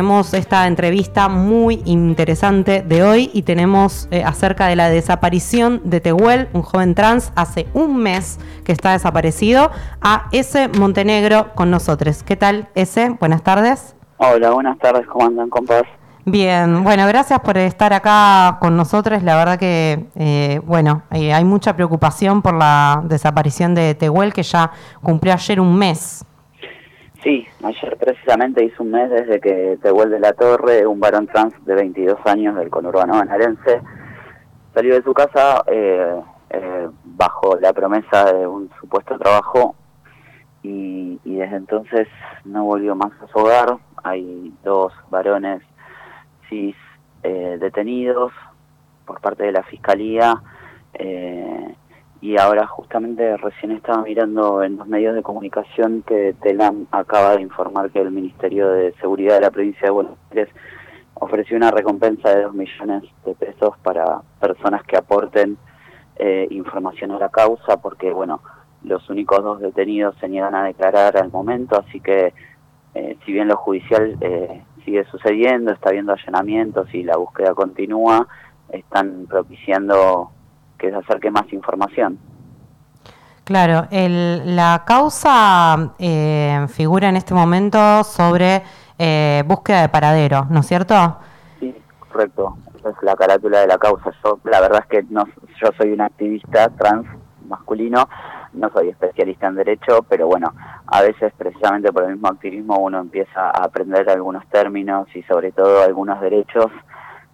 Tenemos esta entrevista muy interesante de hoy y tenemos eh, acerca de la desaparición de Tehuel, un joven trans, hace un mes que está desaparecido, a ese Montenegro con nosotros. ¿Qué tal, ese? Buenas tardes. Hola, buenas tardes, ¿cómo andan, compas? Bien, bueno, gracias por estar acá con nosotros. La verdad que, eh, bueno, eh, hay mucha preocupación por la desaparición de Tehuel, que ya cumplió ayer un mes. Sí, ayer precisamente hizo un mes desde que Tehuel de la Torre, un varón trans de 22 años del conurbano bonaerense, salió de su casa eh, eh, bajo la promesa de un supuesto trabajo y, desde entonces no volvió más a su hogar. Hay dos varones cis eh, detenidos por parte de la Fiscalía y ahora justamente recién estaba mirando en los medios de comunicación que Telam acaba de informar que el Ministerio de Seguridad de la provincia de Buenos Aires ofreció una recompensa de 2 millones de pesos para personas que aporten eh, información a la causa porque bueno los únicos dos detenidos se niegan a declarar al momento así que eh, si bien lo judicial eh, sigue sucediendo está habiendo allanamientos y la búsqueda continúa están propiciando que se acerque más información. Claro, el, la causa eh, figura en este momento sobre eh, búsqueda de paradero, ¿no es cierto? Sí, correcto. Esa es la carátula de la causa. Yo, la verdad es que no, yo soy un activista trans masculino, no soy especialista en derecho, pero bueno, a veces precisamente por el mismo activismo uno empieza a aprender algunos términos y sobre todo algunos derechos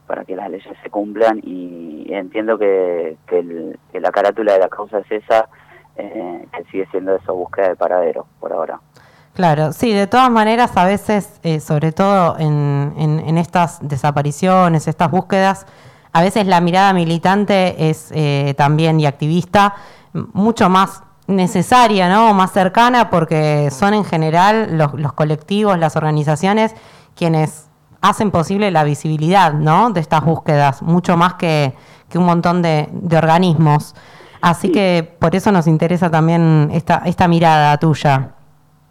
para que las leyes se cumplan y entiendo que, que, la carátula de la causa es esa, eh, que sigue siendo eso, búsqueda de paradero por ahora. Claro, sí, de todas maneras, a veces, eh, sobre todo en, en, estas desapariciones, estas búsquedas, a veces la mirada militante es eh, también y activista mucho más necesaria, ¿no? Más cercana, porque son en general los colectivos, las organizaciones, quienes hacen posible la visibilidad ¿no? de estas búsquedas, mucho más que, que un montón de, organismos. Así que por eso nos interesa también esta, esta mirada tuya.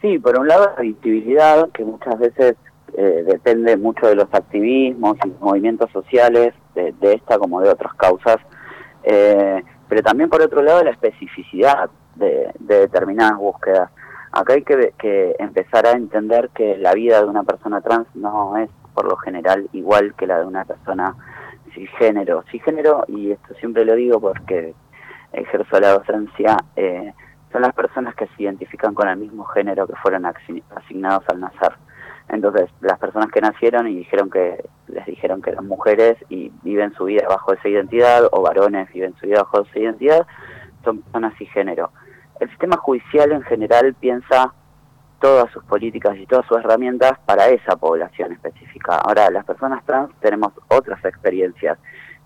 Sí, por un lado la visibilidad, que muchas veces eh, depende mucho de los activismos y movimientos sociales, de, de esta como de otras causas, eh, pero también por otro lado la especificidad de determinadas búsquedas. Acá hay que, que empezar a entender que la vida de una persona trans no es por lo general igual que la de una persona cisgénero. Cisgénero, y esto siempre lo digo porque ejerzo la docencia, eh, son las personas que se identifican con el mismo género que fueron asignados al nacer. Entonces, las personas que nacieron y dijeron que les dijeron que eran mujeres y viven su vida bajo esa identidad, o varones viven su vida bajo esa identidad, son personas cisgénero. El sistema judicial en general piensa todas sus políticas y todas sus herramientas para esa población específica. Ahora, las personas trans tenemos otras experiencias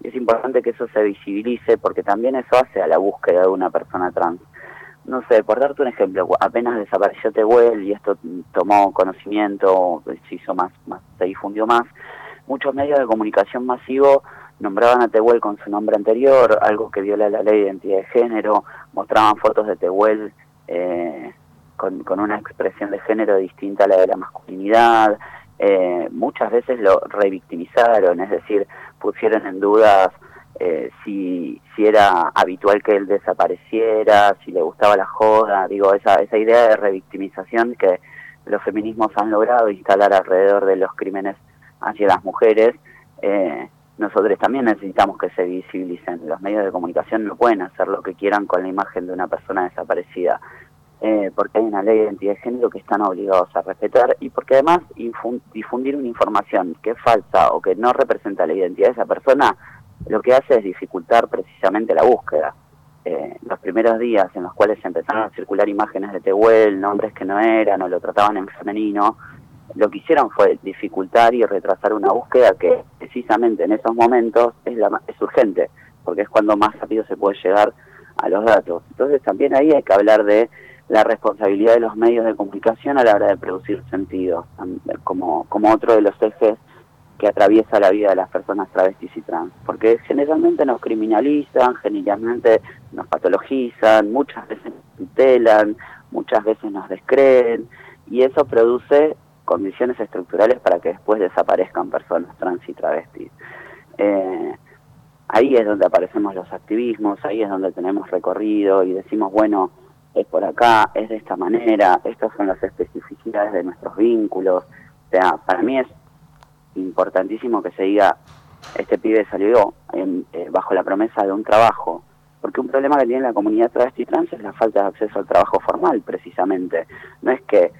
y es importante que eso se visibilice porque también eso hace a la búsqueda de una persona trans. No sé, por darte un ejemplo, apenas desapareció Tehuel y esto tomó conocimiento, se hizo más, más, se difundió más, muchos medios de comunicación masivo nombraban a Tehuel con su nombre anterior, algo que viola la ley de identidad de género, mostraban fotos de Tehuel eh, con, una expresión de género distinta a la de la masculinidad, eh, muchas veces lo revictimizaron, es decir, pusieron en dudas eh, si, si era habitual que él desapareciera, si le gustaba la joda, digo, esa, esa idea de revictimización que los feminismos han logrado instalar alrededor de los crímenes hacia las mujeres, eh, nosotros también necesitamos que se visibilicen. Los medios de comunicación no pueden hacer lo que quieran con la imagen de una persona desaparecida. Eh, porque hay una ley de identidad de género que están obligados a respetar y porque además difundir una información que es falsa o que no representa la identidad de esa persona, lo que hace es dificultar precisamente la búsqueda. Eh, los primeros días en los cuales empezaron a circular imágenes de Tehuel, nombres que no eran o lo trataban en femenino, lo que hicieron fue dificultar y retrasar una búsqueda que precisamente en esos momentos es, la, es urgente, porque es cuando más rápido se puede llegar a los datos. Entonces también ahí hay que hablar de la responsabilidad de los medios de comunicación a la hora de producir sentido, como, como otro de los ejes que atraviesa la vida de las personas travestis y trans, porque generalmente nos criminalizan, generalmente nos patologizan, muchas veces nos tutelan, muchas veces nos descreen, y eso produce condiciones estructurales para que después desaparezcan personas trans y travestis. Eh, ahí es donde aparecemos los activismos, ahí es donde tenemos recorrido y decimos, bueno, es por acá, es de esta manera, estas son las especificidades de nuestros vínculos. O sea, para mí es importantísimo que se diga, este pibe salió en, eh, bajo la promesa de un trabajo, porque un problema que tiene la comunidad travesti trans es la falta de acceso al trabajo formal, precisamente. No es que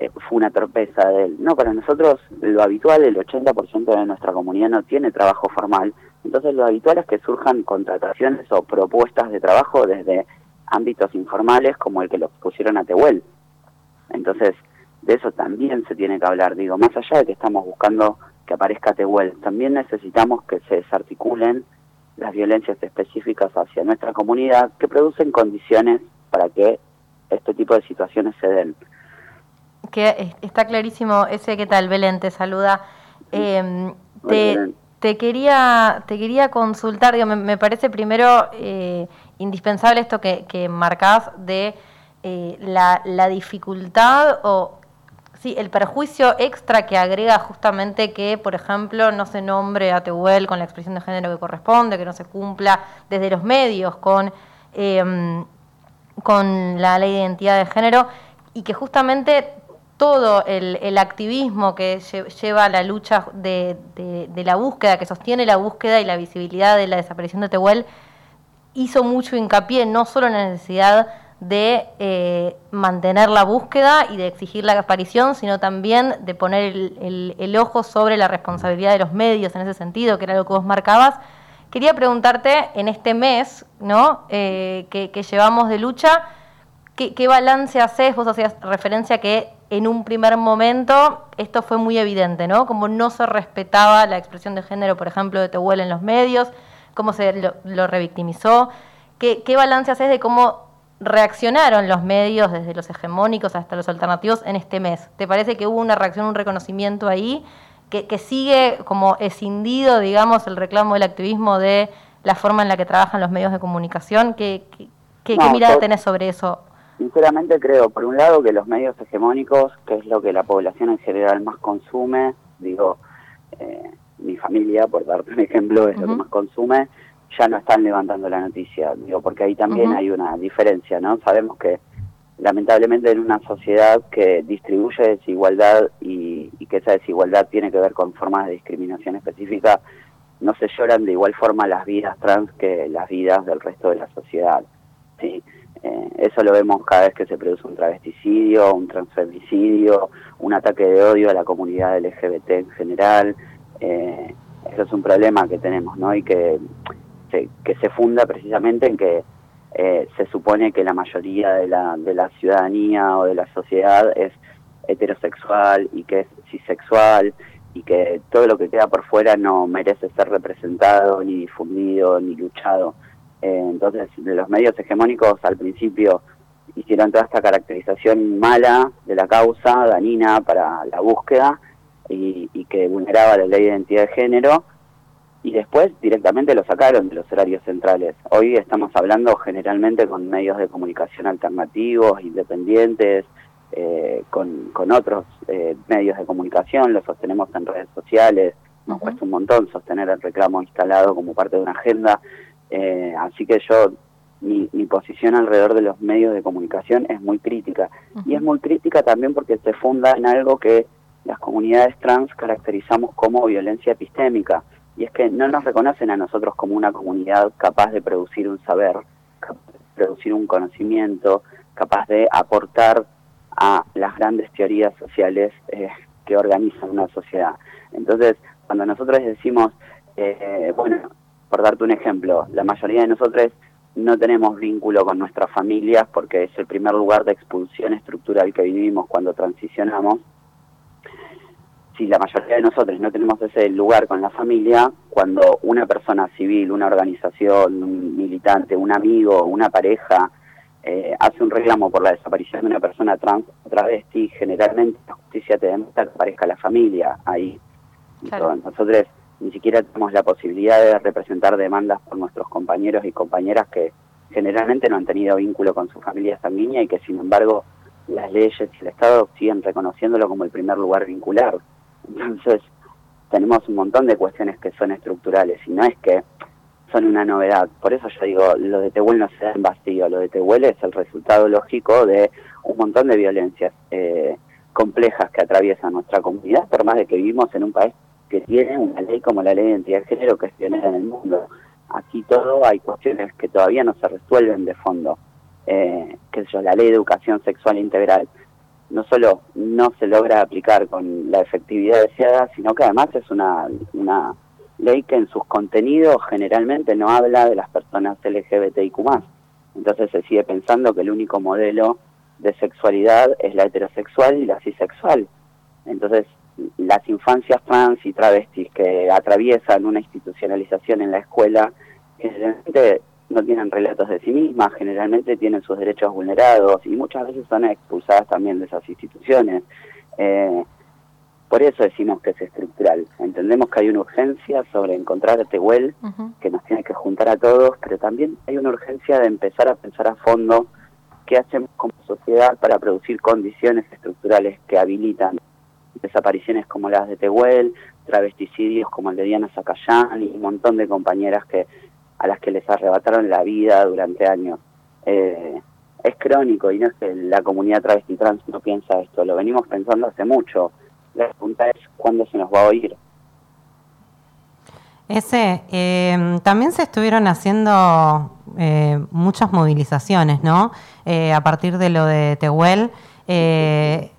eh, fue una torpeza de él. No, para nosotros lo habitual, el 80% de nuestra comunidad no tiene trabajo formal, entonces lo habitual es que surjan contrataciones o propuestas de trabajo desde ámbitos informales como el que los pusieron a Tehuel. Entonces, de eso también se tiene que hablar. Digo, más allá de que estamos buscando que aparezca Tehuel, también necesitamos que se desarticulen las violencias específicas hacia nuestra comunidad que producen condiciones para que este tipo de situaciones se den. Que está clarísimo ese, ¿qué tal? Belén, te saluda. Eh, te, quería, te quería consultar, digo, me, parece primero eh, indispensable esto que, que marcás de eh, la, la, dificultad o sí, el perjuicio extra que agrega justamente que, por ejemplo, no se nombre a Tehuel con la expresión de género que corresponde, que no se cumpla desde los medios con, con la ley de identidad de género y que justamente todo el, activismo que lleva la lucha de, la búsqueda, que sostiene la búsqueda y la visibilidad de la desaparición de Tehuel, hizo mucho hincapié no solo en la necesidad de eh, mantener la búsqueda y de exigir la aparición, sino también de poner el, ojo sobre la responsabilidad de los medios en ese sentido, que era lo que vos marcabas. Quería preguntarte en este mes ¿no? Eh, que, llevamos de lucha, ¿qué, balance haces? Vos hacías referencia que en un primer momento esto fue muy evidente, ¿no? Como no se respetaba la expresión de género, por ejemplo, de Tehuel en los medios, cómo se lo, revictimizó. ¿Qué, ¿Qué balance haces de cómo reaccionaron los medios, desde los hegemónicos hasta los alternativos, en este mes? ¿Te parece que hubo una reacción, un reconocimiento ahí, que, sigue como escindido, digamos, el reclamo del activismo de la forma en la que trabajan los medios de comunicación? ¿Qué, qué, mirada tenés sobre eso? Sinceramente creo, por un lado, que los medios hegemónicos, que es lo que la población en general más consume, digo, eh, mi familia, por darte un ejemplo, es lo que más consume, ya no están levantando la noticia, digo, porque ahí también hay una diferencia, ¿no? Sabemos que lamentablemente en una sociedad que distribuye desigualdad y, que esa desigualdad tiene que ver con formas de discriminación específica, no se lloran de igual forma las vidas trans que las vidas del resto de la sociedad, ¿sí? Eh, eso lo vemos cada vez que se produce un travesticidio, un transfemicidio, un ataque de odio a la comunidad LGBT en general. Eh, eso es un problema que tenemos, ¿no? Y que que se funda precisamente en que eh, se supone que la mayoría de la, de la ciudadanía o de la sociedad es heterosexual y que es cisexual y que todo lo que queda por fuera no merece ser representado, ni difundido, ni luchado. Eh, entonces, los medios hegemónicos al principio hicieron toda esta caracterización mala de la causa, danina para la búsqueda y, y que vulneraba la ley de identidad de género, y después directamente lo sacaron de los horarios centrales. Hoy estamos hablando generalmente con medios de comunicación alternativos, independientes, eh, con, con, otros eh, medios de comunicación, lo sostenemos en redes sociales, nos cuesta un montón sostener el reclamo instalado como parte de una agenda, eh, así que yo, mi, mi, posición alrededor de los medios de comunicación es muy crítica, y es muy crítica también porque se funda en algo que las comunidades trans caracterizamos como violencia epistémica, y es que no nos reconocen a nosotros como una comunidad capaz de producir un saber, capaz de producir un conocimiento, capaz de aportar a las grandes teorías sociales eh, que organizan una sociedad. Entonces, cuando nosotros decimos, eh, bueno, por darte un ejemplo, la mayoría de nosotros no tenemos vínculo con nuestras familias porque es el primer lugar de expulsión estructural que vivimos cuando transicionamos, si la mayoría de nosotros no tenemos ese lugar con la familia, cuando una persona civil, una organización, un militante, un amigo, una pareja, eh, hace un reclamo por la desaparición de una persona trans o travesti, generalmente la justicia te demanda que aparezca la familia ahí. nosotros ni siquiera tenemos la posibilidad de representar demandas por nuestros compañeros y compañeras que generalmente no han tenido vínculo con su familia sanguínea y que sin embargo las leyes y el Estado siguen reconociéndolo como el primer lugar vincular. Entonces, tenemos un montón de cuestiones que son estructurales y no es que son una novedad. Por eso yo digo, lo de Tehuel no se da en vacío, lo de Tehuel es el resultado lógico de un montón de violencias eh, complejas que atraviesan nuestra comunidad, por más de que vivimos en un país que tiene una ley como la ley de identidad de género que es pionera en el mundo. Aquí todo hay cuestiones que todavía no se resuelven de fondo. Eh, sé yo, la ley de educación sexual integral no solo no se logra aplicar con la efectividad deseada, sino que además es una, una ley que en sus contenidos generalmente no habla de las personas LGBTIQ+. Entonces se sigue pensando que el único modelo de sexualidad es la heterosexual y la cisexual. Entonces las infancias trans y travestis que atraviesan una institucionalización en la escuela generalmente no tienen relatos de sí mismas, generalmente tienen sus derechos vulnerados y muchas veces son expulsadas también de esas instituciones. Eh, por eso decimos que es estructural. Entendemos que hay una urgencia sobre encontrar a Tehuel, que nos tiene que juntar a todos, pero también hay una urgencia de empezar a pensar a fondo qué hacemos como sociedad para producir condiciones estructurales que habilitan desapariciones como las de Tehuel, travesticidios como el de Diana Zacayán y un montón de compañeras que a las que les arrebataron la vida durante años. Eh, es crónico y no es que la comunidad travesti trans no piensa esto, lo venimos pensando hace mucho. La pregunta es cuándo se nos va a oír. Ese, eh, también se estuvieron haciendo eh, muchas movilizaciones, ¿no? a partir de lo de Tehuel.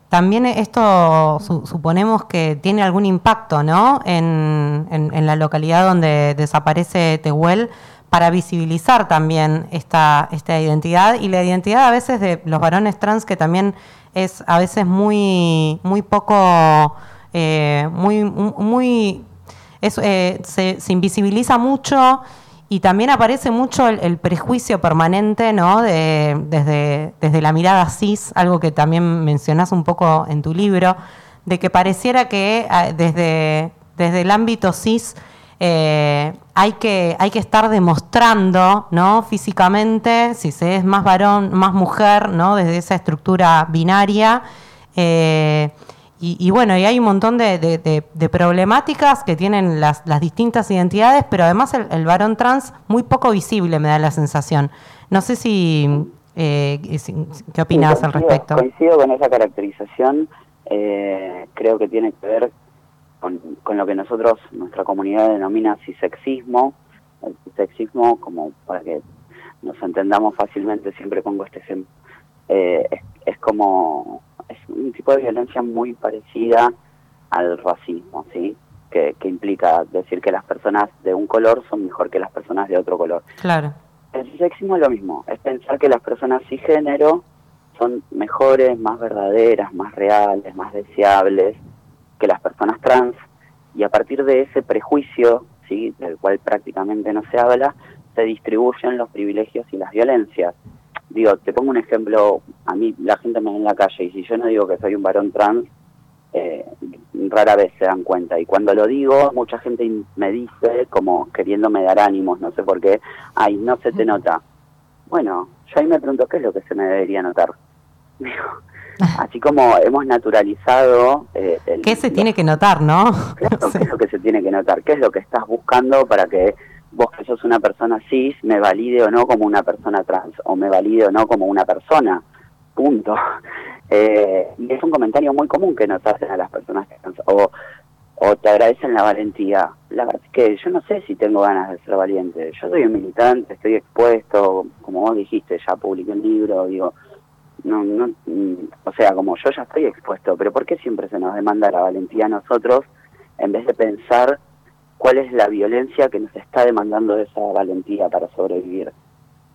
También esto suponemos que tiene algún impacto ¿no? En, la localidad donde desaparece Tehuel para visibilizar también esta, identidad y la identidad a veces de los varones trans que también es a veces muy, muy poco, eh, muy, muy, eh, se invisibiliza mucho y también aparece mucho el, prejuicio permanente, ¿no? De, desde, desde la mirada cis, algo que también mencionás un poco en tu libro, de que pareciera que ah, desde, desde el ámbito cis eh, hay, que, hay que estar demostrando, ¿no? Físicamente, si se es más varón, más mujer, ¿no? Desde esa estructura binaria. Eh, y, bueno, y hay un montón de, problemáticas que tienen las, distintas identidades, pero además el, varón trans muy poco visible me da la sensación. No sé si, eh, qué opinas al respecto. Coincido con esa caracterización. Eh, creo que tiene que ver con, lo que nosotros, nuestra comunidad denomina cisexismo. El cisexismo, como para que nos entendamos fácilmente, siempre pongo este ejemplo, eh, es como es un tipo de violencia muy parecida al racismo, ¿sí? Que, implica decir que las personas de un color son mejor que las personas de otro color. Claro. El sexismo es lo mismo, es pensar que las personas cisgénero son mejores, más verdaderas, más reales, más deseables que las personas trans y a partir de ese prejuicio, ¿sí? del cual prácticamente no se habla, se distribuyen los privilegios y las violencias digo, te pongo un ejemplo, a mí la gente me ve en la calle y si yo no digo que soy un varón trans, eh, rara vez se dan cuenta. Y cuando lo digo, mucha gente me dice, como queriéndome dar ánimos, no sé por qué, ay, no se te nota. Bueno, yo ahí me pregunto, ¿qué es lo que se me debería notar? así como hemos naturalizado... Eh, ¿Qué se tiene que notar, no? ¿Qué es lo que se tiene que notar? ¿Qué es lo que estás buscando para que vos que sos una persona cis me valide o no como una persona trans, o me valide o no como una persona, punto. Eh, y es un comentario muy común que nos hacen a las personas trans, o, o te agradecen la valentía. La verdad es que yo no sé si tengo ganas de ser valiente. Yo soy un militante, estoy expuesto, como vos dijiste, ya publiqué un libro, digo, no, no, mm, o sea, como yo ya estoy expuesto, pero ¿por qué siempre se nos demanda la valentía a nosotros en vez de pensar cuál es la violencia que nos está demandando esa valentía para sobrevivir.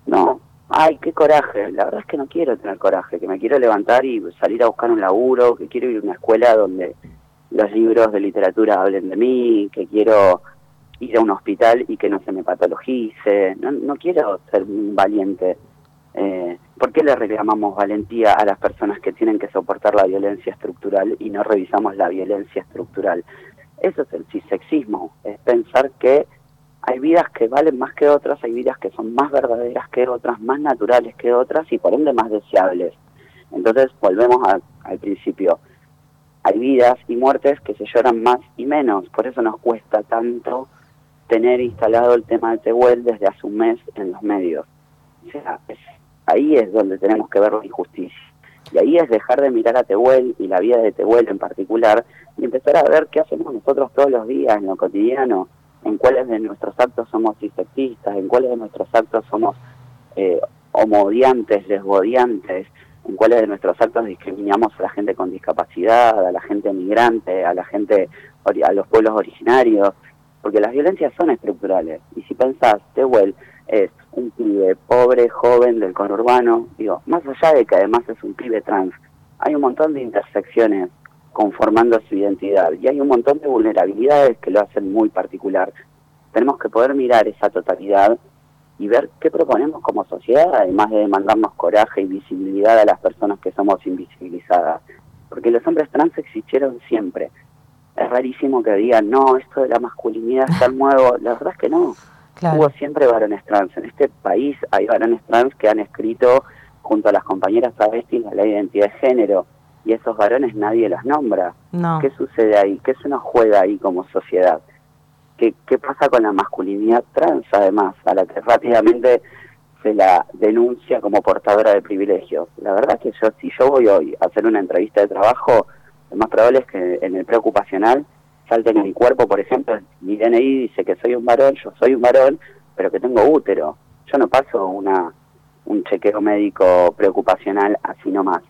No, ay, qué coraje, la verdad es que no quiero tener coraje, que me quiero levantar y salir a buscar un laburo, que quiero ir a una escuela donde los libros de literatura hablen de mí, que quiero ir a un hospital y que no se me patologice, no, no quiero ser valiente. Eh, ¿Por qué le reclamamos valentía a las personas que tienen que soportar la violencia estructural y no revisamos la violencia estructural? Eso es el cisexismo, es pensar que hay vidas que valen más que otras, hay vidas que son más verdaderas que otras, más naturales que otras y por ende más deseables. Entonces volvemos al principio. Hay vidas y muertes que se lloran más y menos, por eso nos cuesta tanto tener instalado el tema de Tehuel desde hace un mes en los medios. O sea, ahí es donde tenemos que ver la injusticia. Y ahí es dejar de mirar a Tehuel y la vida de Tehuel en particular y empezar a ver qué hacemos nosotros todos los días en lo cotidiano, en cuáles de nuestros actos somos insectistas, en cuáles de nuestros actos somos eh, homodiantes, lesbodiantes, en cuáles de nuestros actos discriminamos a la gente con discapacidad, a la gente migrante, a la gente, a los pueblos originarios, porque las violencias son estructurales. Y si pensás, Tehuel es un pibe pobre, joven, del conurbano, digo, más allá de que además es un pibe trans, hay un montón de intersecciones conformando su identidad y hay un montón de vulnerabilidades que lo hacen muy particular. Tenemos que poder mirar esa totalidad y ver qué proponemos como sociedad, además de demandarnos coraje y visibilidad a las personas que somos invisibilizadas. Porque los hombres trans existieron siempre. Es rarísimo que digan, no, esto de la masculinidad está nuevo. La verdad es que no. Hubo siempre varones trans. En este país hay varones trans que han escrito junto a las compañeras travestis la identidad de género. Y esos varones nadie los nombra. ¿Qué sucede ahí? ¿Qué se nos juega ahí como sociedad? ¿Qué, ¿Qué pasa con la masculinidad trans, además, a la que rápidamente se la denuncia como portadora de privilegios? La verdad es que yo, si yo voy hoy a hacer una entrevista de trabajo, lo más probable es que en el preocupacional salte en mi cuerpo, por ejemplo, mi DNI dice que soy un varón, yo soy un varón, pero que tengo útero. Yo no paso una un chequeo médico preocupacional así nomás.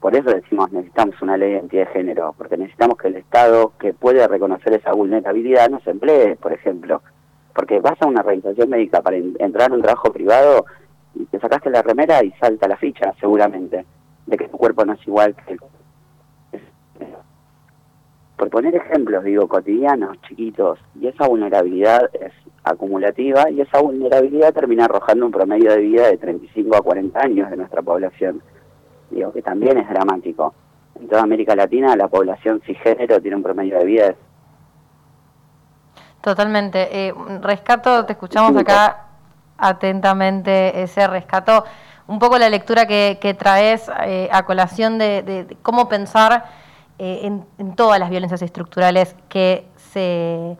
Por eso decimos necesitamos una ley de identidad de género, porque necesitamos que el Estado, que puede reconocer esa vulnerabilidad, no se emplee, por ejemplo. Porque vas a una realización médica para entrar a un trabajo privado y te sacaste la remera y salta la ficha, seguramente, de que tu cuerpo no es igual que el por poner ejemplos, digo, cotidianos, chiquitos, y esa vulnerabilidad es acumulativa y esa vulnerabilidad termina arrojando un promedio de vida de 35 a 40 años de nuestra población. Digo, que también es dramático. En toda América Latina la población cisgénero tiene un promedio de vida de... Totalmente. Eh, rescato, te escuchamos acá atentamente ese rescato. Un poco la lectura que, traes eh, a colación de cómo pensar eh, en, todas las violencias estructurales que se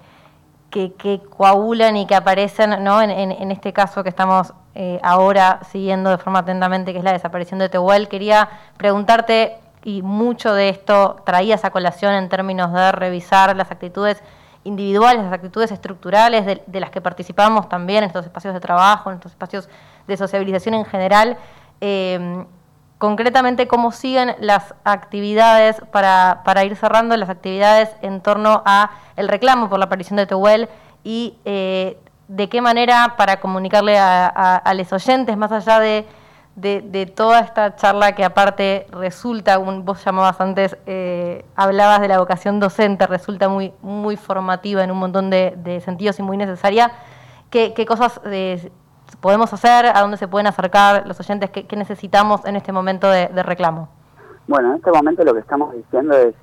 que, coagulan y que aparecen, ¿no? En, este caso que estamos eh, ahora siguiendo de forma atentamente, que es la desaparición de Tehuel, quería preguntarte, y mucho de esto traía esa colación en términos de revisar las actitudes individuales, las actitudes estructurales de, de, las que participamos también en estos espacios de trabajo, en estos espacios de sociabilización en general. Eh, concretamente cómo siguen las actividades para, para, ir cerrando las actividades en torno a el reclamo por la aparición de Tehuel y eh, de qué manera para comunicarle a, los oyentes, más allá de, de, toda esta charla que aparte resulta, vos llamabas antes, eh, hablabas de la vocación docente, resulta muy, muy formativa en un montón de, sentidos y muy necesaria, qué, qué cosas eh, podemos hacer, a dónde se pueden acercar los oyentes, qué, necesitamos en este momento de, reclamo. Bueno, en este momento lo que estamos diciendo es,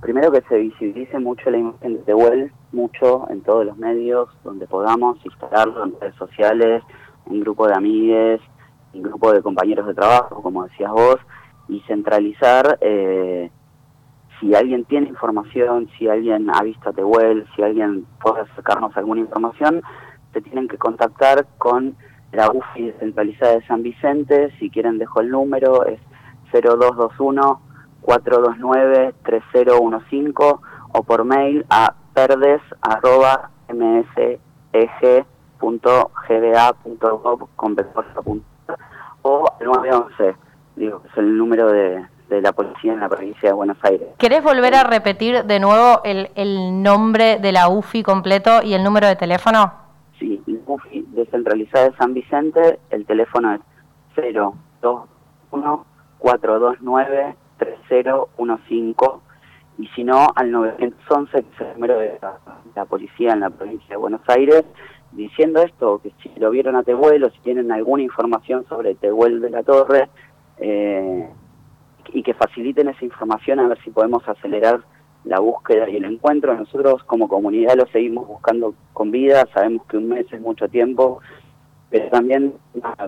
primero que se visibilice mucho la imagen de Tehuel, mucho en todos los medios, donde podamos instalarlo en redes sociales, en grupo de amigues, en grupo de compañeros de trabajo, como decías vos, y centralizar eh, si alguien tiene información, si alguien ha visto a Tehuel, si alguien puede acercarnos alguna información, se tienen que contactar con la UFI descentralizada de San Vicente, si quieren dejo el número, es 0221-429-3015 o por mail a perdes.mseg.gba.gov o al 911, digo, es el número de, de la policía en la provincia de Buenos Aires. ¿Querés volver a repetir de nuevo el, el nombre de la UFI completo y el número de teléfono? Sí, UFI descentralizada de San Vicente, el teléfono es 021-429-3015 y si no al 911, que es el de la, policía en la provincia de Buenos Aires, diciendo esto, que si lo vieron a Tehuel o si tienen alguna información sobre Tehuel de la Torre, eh, y que faciliten esa información a ver si podemos acelerar la búsqueda y el encuentro. Nosotros como comunidad lo seguimos buscando con vida, sabemos que un mes es mucho tiempo pero también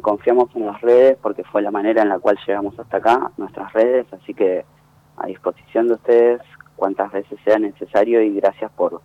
confiamos en las redes porque fue la manera en la cual llegamos hasta acá, nuestras redes, así que a disposición de ustedes cuantas veces sea necesario y gracias por,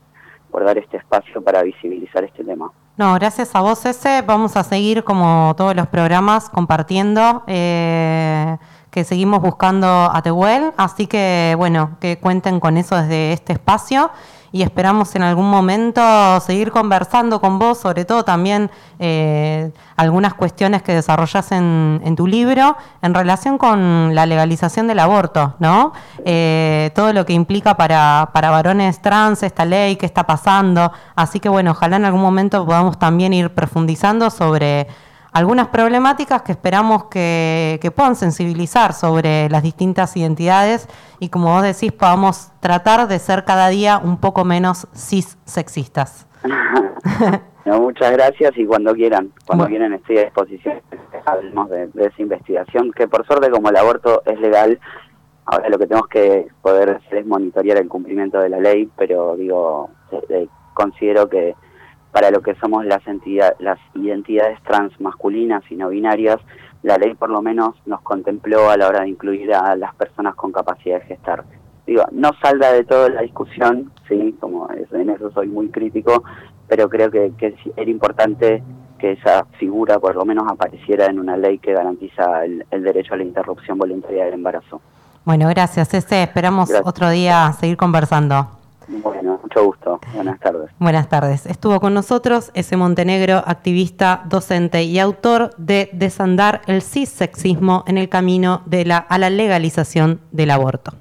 por dar este espacio para visibilizar este tema. No, gracias a vos, ese. Vamos a seguir como todos los programas compartiendo. Eh, que seguimos buscando a Tehuel, así que bueno, que cuenten con eso desde este espacio y esperamos en algún momento seguir conversando con vos, sobre todo también eh, algunas cuestiones que desarrollas en, tu libro en relación con la legalización del aborto, ¿no? Eh, todo lo que implica para, para varones trans esta ley, qué está pasando, así que bueno, ojalá en algún momento podamos también ir profundizando sobre algunas problemáticas que esperamos que, puedan sensibilizar sobre las distintas identidades y como vos decís, podamos tratar de ser cada día un poco menos cis sexistas. muchas gracias y cuando quieran, cuando quieran estoy a disposición. Hablemos de, esa investigación, que por suerte como el aborto es legal, ahora lo que tenemos que poder hacer es monitorear el cumplimiento de la ley, pero digo, eh, considero que para lo que somos las, las identidades trans masculinas y no binarias, la ley por lo menos nos contempló a la hora de incluir a las personas con capacidad de gestar. Digo, no salga de todo la discusión, sí, como en eso soy muy crítico, pero creo que, era importante que esa figura por lo menos apareciera en una ley que garantiza el, derecho a la interrupción voluntaria del embarazo. Bueno, gracias, Ese. Esperamos otro día seguir conversando. Bueno, mucho gusto. Buenas tardes. Buenas tardes. Estuvo con nosotros ese Montenegro, activista, docente y autor de Desandar el cissexismo en el camino de la, a la legalización del aborto.